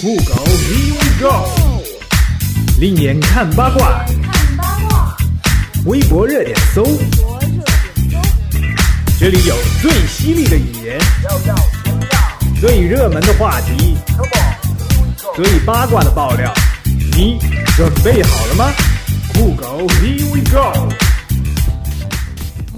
酷狗，Here we go！另眼看八卦，看八卦微博热点搜，这里有最犀利的语言，最热门的话题，最八卦的爆料，你准备好了吗？酷狗，Here we go！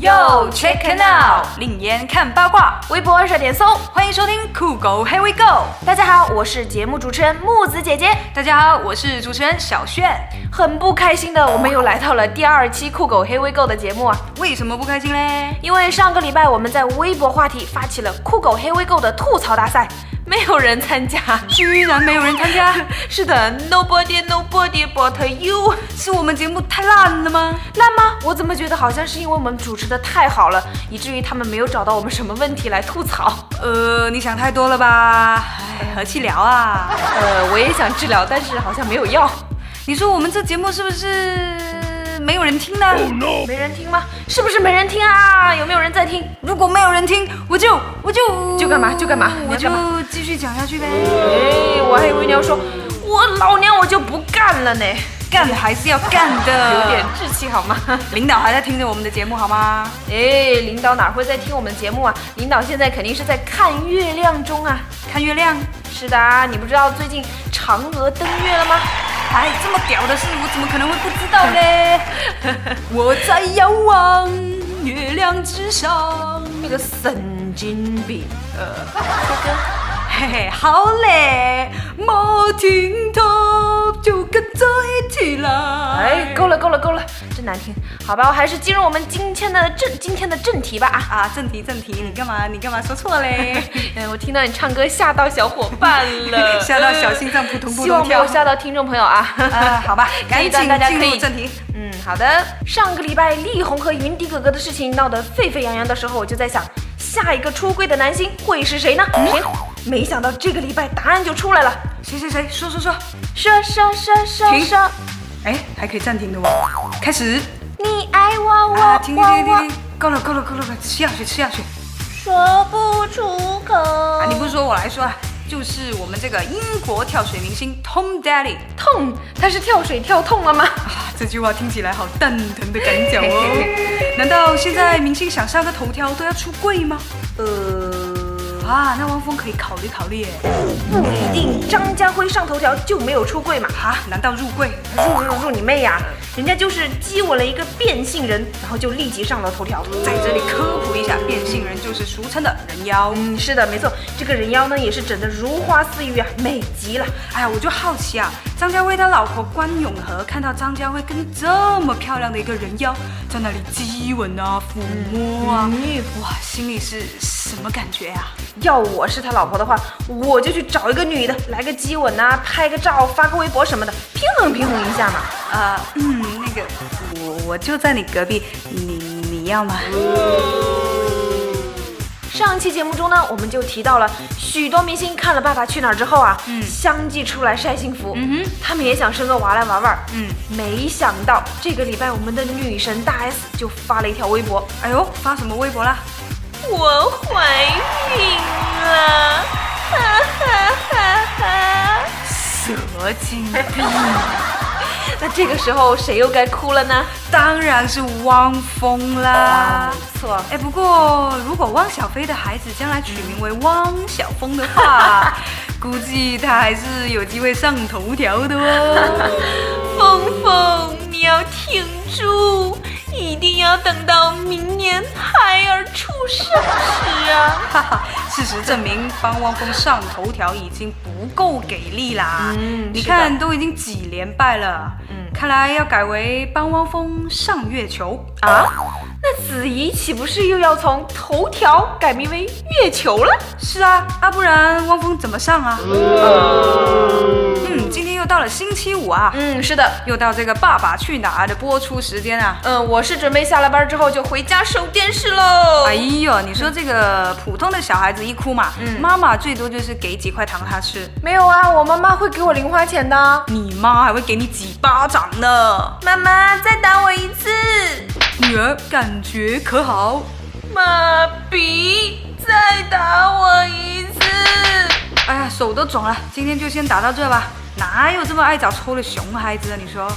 Yo check it out，另眼看八卦，微博热点搜，欢迎收听酷狗 Here we go。大家好，我是节目主持人木子姐姐。大家好，我是主持人小炫。很不开心的，我们又来到了第二期酷狗 Here we go 的节目啊！为什么不开心嘞？因为上个礼拜我们在微博话题发起了酷狗 Here we go 的吐槽大赛，没有人参加，居然没有人参加，是的，Nobody Nobody but you。是我们节目太烂了吗？烂吗？我怎么觉得好像是因为我们主持的太好了，以至于他们没有找到我们什么问题来吐槽。呃，你想太多了吧？哎，和气聊啊。呃，我也想治疗，但是好像没有药。你说我们这节目是不是没有人听呢？没人听吗？是不是没人听啊？有没有人在听？如果没有人听，我就我就就干嘛就干嘛我就继续讲下去呗。哎，我还以为你要说，我老娘我就不干了呢，干还是要干的，有点志气好吗？领导还在听着我们的节目好吗？哎，领导哪会在听我们节目啊？领导现在肯定是在看月亮中啊。看月亮，是的啊，你不知道最近嫦娥登月了吗？哎，这么屌的事，我怎么可能会不知道呢？我在遥望月亮之上。那个神经病。呃，哥 嘿嘿，好嘞，没听头就跟着一起来。哎，够了够了够难听。好吧，我还是进入我们今天的正今天的正题吧啊。啊，正题正题，你干嘛你干嘛说错嘞？嗯，我听到你唱歌吓到小伙伴了，吓到小心脏扑通扑通希望通跳。没有吓到听众朋友啊。啊，好吧，赶紧段大家可以进入正题。嗯，好的。上个礼拜力宏和云迪哥哥的事情闹得沸沸扬扬的时候，我就在想，下一个出柜的男星会是谁呢？谁？没想到这个礼拜答案就出来了，谁谁谁说说说？说说说说停说，哎，还可以暂停的哦。开始。你爱我，啊，我停停停停，停，够了够了够了够了，吃下去吃下去。说不出口。啊，你不是说我来说啊，就是我们这个英国跳水明星 Tom Daley 痛？他是跳水跳痛了吗？啊，这句话听起来好蛋疼的感脚哦。难道现在明星想上个头条都要出柜吗？呃，啊，那汪峰可以考虑考虑耶。不一定。张家辉上头条就没有出柜嘛？啊，难道入柜？入入入你妹呀、人家就是激我了一个变性人，然后就立即上了头条。在这里科普一下，变性人就是俗称的人妖。嗯，是的，没错，这个人妖呢也是整得如花似玉啊，美极了。哎呀，我就好奇啊，张家辉他老婆关咏荷看到张家辉跟这么漂亮的一个人妖在那里激吻啊、抚摸啊，哇，心里是什么感觉啊？要我是他老婆的话，我就去找一个女的来个激吻啊，拍个照，发个微博什么的，平衡平衡一下嘛。啊，嗯，那个，我我就在你隔壁，你你要吗？上期节目中呢，我们就提到了许多明星看了《爸爸去哪儿》之后啊，嗯相继出来晒幸福，嗯哼他们也想生个娃来玩玩。嗯，没想到这个礼拜我们的女神大 S 就发了一条微博，哎呦，发什么微博啦？我怀孕了，哈哈哈哈！蛇精病，那这个时候谁又该哭了呢？当然是汪峰啦。没错，哎，不过如果汪小菲的孩子将来取名为汪小峰的话，估计他还是有机会上头条的哦。峰峰，你要挺住，一定要等到明年孩儿出生时啊！哈哈，事实证明，帮汪峰上头条已经不够给力啦。嗯你看都已经几连败了。嗯看来要改为帮汪峰上月球。啊，那子怡岂不是又要从头条改名为月球了？是啊，啊不然汪峰怎么上啊？嗯，今天又到了星期五啊，嗯，是的，又到这个《爸爸去哪儿》的播出时间啊。嗯，我是准备下了班之后就回家收电视喽。哎呦，你说这个普通的小孩子一哭嘛，嗯妈妈最多就是给几块糖他吃，没有啊，我妈妈会给我零花钱的。你妈还会给你几巴掌呢。妈妈，再打我一次。女儿感觉可好？妈比，再打我一次。哎呀，手都肿了，今天就先打到这吧。哪有这么爱找抽的熊孩子啊？你说？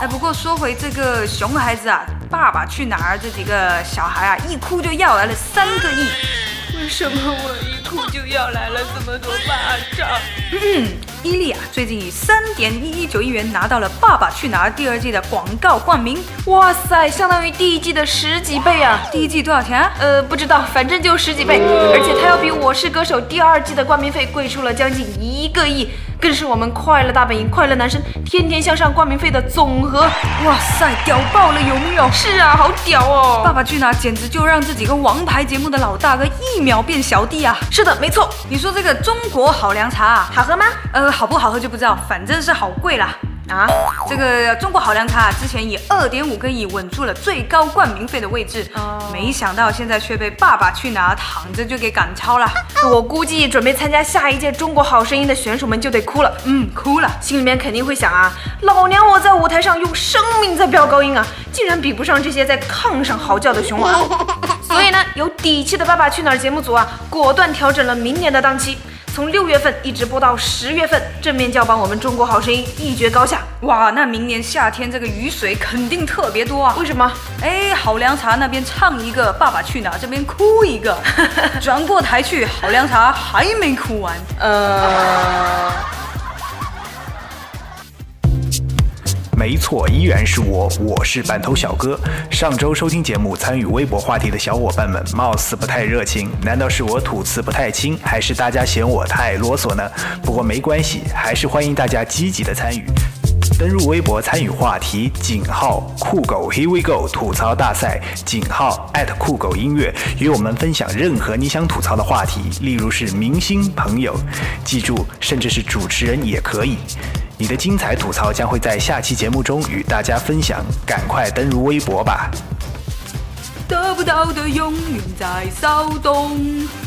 哎，不过说回这个熊孩子啊，《爸爸去哪儿》这几个小孩啊，一哭就要来了三个亿。为什么我一哭就要来了这么多巴掌？嗯，伊利啊，最近以三点一一九亿元拿到了《爸爸去哪儿》第二季的广告冠名。哇塞，相当于第一季的十几倍啊！第一季多少钱啊？呃，不知道，反正就十几倍。而且它要比《我是歌手》第二季的冠名费贵出了将近一个亿。更是我们快乐大本营、快乐男生天天向上冠名费的总和，哇塞，屌爆了，有没有？是啊，好屌哦！爸爸去哪儿简直就让这几个王牌节目的老大哥一秒变小弟啊！是的，没错。你说这个中国好凉茶啊好喝吗？呃，好不好喝就不知道，反正是好贵啦。啊，这个中国好凉茶之前以二点五个亿稳住了最高冠名费的位置，没想到现在却被《爸爸去哪儿》躺着就给赶超了。我估计准备参加下一届中国好声音的选手们就得哭了，嗯，哭了，心里面肯定会想啊，老娘我在舞台上用生命在飙高音啊，竟然比不上这些在炕上嚎叫的熊娃。所以呢，有底气的《爸爸去哪儿》节目组啊，果断调整了明年的档期。从六月份一直播到十月份，正面叫板我们中国好声音一决高下。哇，那明年夏天这个雨水肯定特别多啊！为什么？哎，好凉茶那边唱一个《爸爸去哪儿》，这边哭一个，转过台去，好凉茶还没哭完。呃。没错，依然是我，我是板头小哥。上周收听节目、参与微博话题的小伙伴们，貌似不太热情，难道是我吐词不太清，还是大家嫌我太啰嗦呢？不过没关系，还是欢迎大家积极的参与。登入微博参与话题，井号酷狗 Here We Go 吐槽大赛，井号艾特酷狗音乐，与我们分享任何你想吐槽的话题，例如是明星朋友，记住，甚至是主持人也可以。你的精彩吐槽将会在下期节目中与大家分享，赶快登入微博吧。得不到的永远在骚动，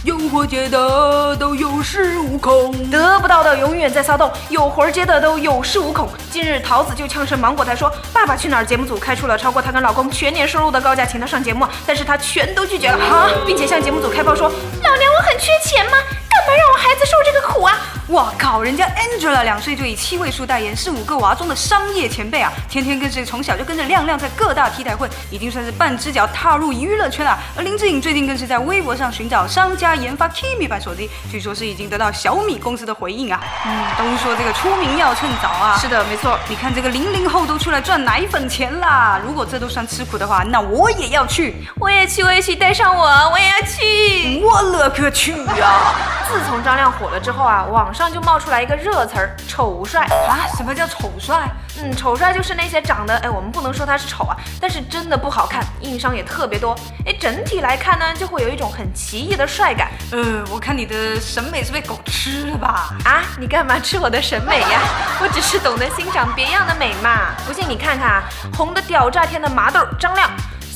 有活接的都有恃无恐。得不到的永远在骚动，有活接的都有恃无恐。近日，桃子就呛声芒果台说，《爸爸去哪儿》节目组开出了超过她跟老公全年收入的高价，请她上节目，但是她全都拒绝了哈，并且向节目组开炮说，老娘我很缺钱吗？干嘛让我孩子受这个苦啊？哇靠！人家 Angela 两岁就以七位数代言，是五个娃中的商业前辈啊！天天跟是从小就跟着亮亮在各大 T 台混，已经算是半只脚踏入娱乐圈了。而林志颖最近更是在微博上寻找商家研发 Kimi 版手机，据说是已经得到小米公司的回应啊！嗯，都说这个出名要趁早啊！是的，没错。你看这个零零后都出来赚奶粉钱啦！如果这都算吃苦的话，那我也要去，我也去，我也去，带上我，我也要去，我勒个去啊！自从张亮火了之后啊，网上就冒出来一个。热词儿丑帅啊？什么叫丑帅？嗯，丑帅就是那些长得哎，我们不能说他是丑啊，但是真的不好看，硬伤也特别多。哎，整体来看呢，就会有一种很奇异的帅感。呃，我看你的审美是被狗吃了吧？啊，你干嘛吃我的审美呀？我只是懂得欣赏别样的美嘛。不信你看看啊，红的屌炸天的麻豆张亮，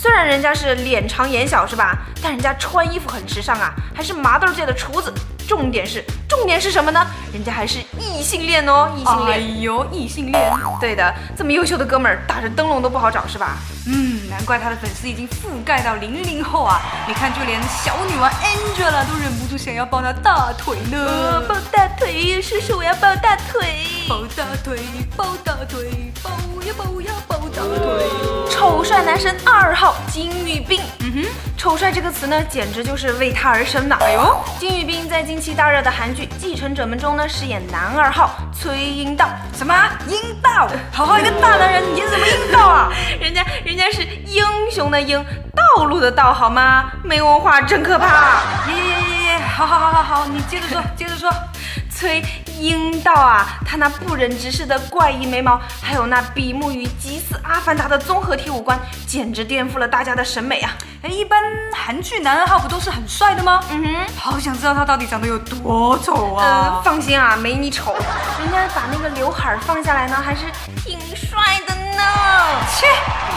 虽然人家是脸长眼小是吧？但人家穿衣服很时尚啊，还是麻豆界的厨子。重点是，重点是什么呢？人家还是异性恋哦，异性恋。哎呦，异性恋。对的，这么优秀的哥们儿，打着灯笼都不好找是吧？嗯，难怪他的粉丝已经覆盖到零零后啊！你看，就连小女王 Angela 都忍不住想要抱他大腿呢。抱大腿，叔叔我要抱大腿。抱大腿，抱大腿，抱呀抱呀抱大腿。丑帅男神二号金宇彬。嗯哼，丑帅这个词呢，简直就是为他而生的。哎呦，金宇彬在近期大热的韩剧《继承者们》中呢，饰演男二号崔英道。什么英道？好好一个大男人，你怎么英道啊？人家人家是英雄的英，道路的道，好吗？没文化真可怕。耶耶耶耶，好好好好好，你接着说，接着说。崔英道啊，他那不忍直视的怪异眉毛，还有那比目鱼极似阿凡达的综合体五官，简直颠覆了大家的审美啊！哎，一般韩剧男二号不都是很帅的吗？嗯哼，好想知道他到底长得有多丑啊！放心啊，没你丑，人家把那个刘海放下来呢，还是挺帅的呢。切，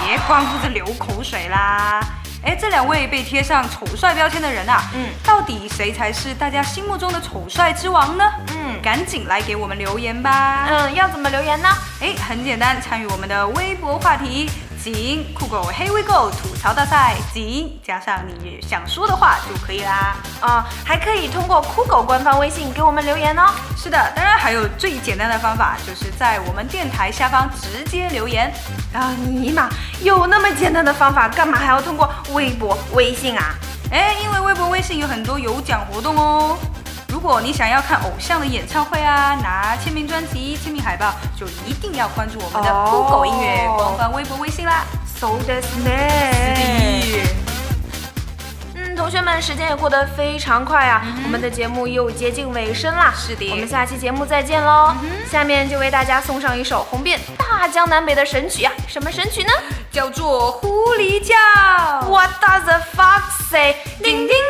别光顾着流口水啦！哎，这两位被贴上丑帅标签的人啊，嗯，到底谁才是大家心目中的丑帅之王呢？嗯，赶紧来给我们留言吧。嗯，要怎么留言呢？哎，很简单，参与我们的微博话题。井酷狗 Here We Go 吐槽大赛井，加上你想说的话就可以啦。啊，还可以通过酷狗官方微信给我们留言哦。是的，当然还有最简单的方法，就是在我们电台下方直接留言。啊，尼玛，有那么简单的方法，干嘛还要通过微博、微信啊？哎，因为微博、微信有很多有奖活动哦。如果你想要看偶像的演唱会啊，拿签名专辑、签名海报，就一定要关注我们的酷狗音乐官方微博、微信啦。So this ne。嗯，同学们，时间也过得非常快啊，我们的节目又接近尾声啦。是的，我们下期节目再见喽。下面就为大家送上一首红遍大江南北的神曲啊，什么神曲呢？叫做《狐狸叫》。What does the fox say？叮叮叮叮叮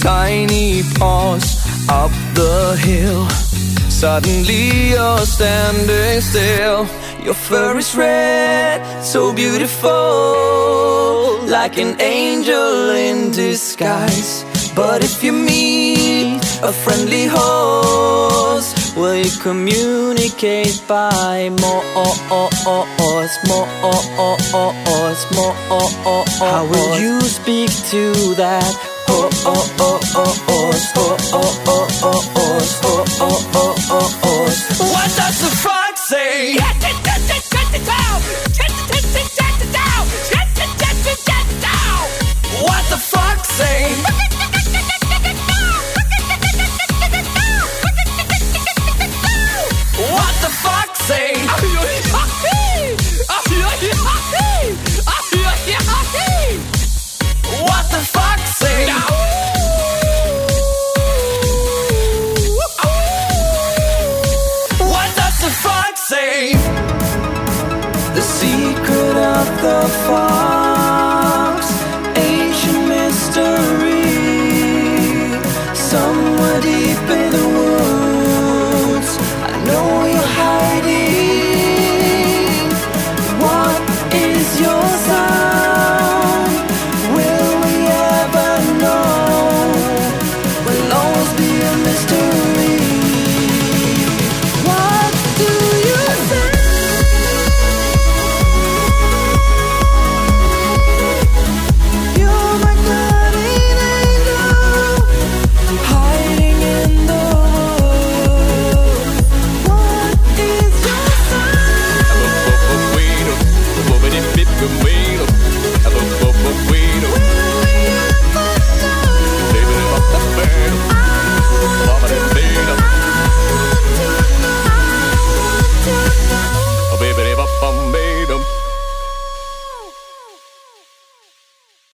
Tiny paws up the hill. Suddenly you're standing still. Your fur is red, so beautiful, like an angel in disguise. But if you meet a friendly horse, will you communicate by more, more, more? more? How will you speak to that? What does the fox say? What the say? Say?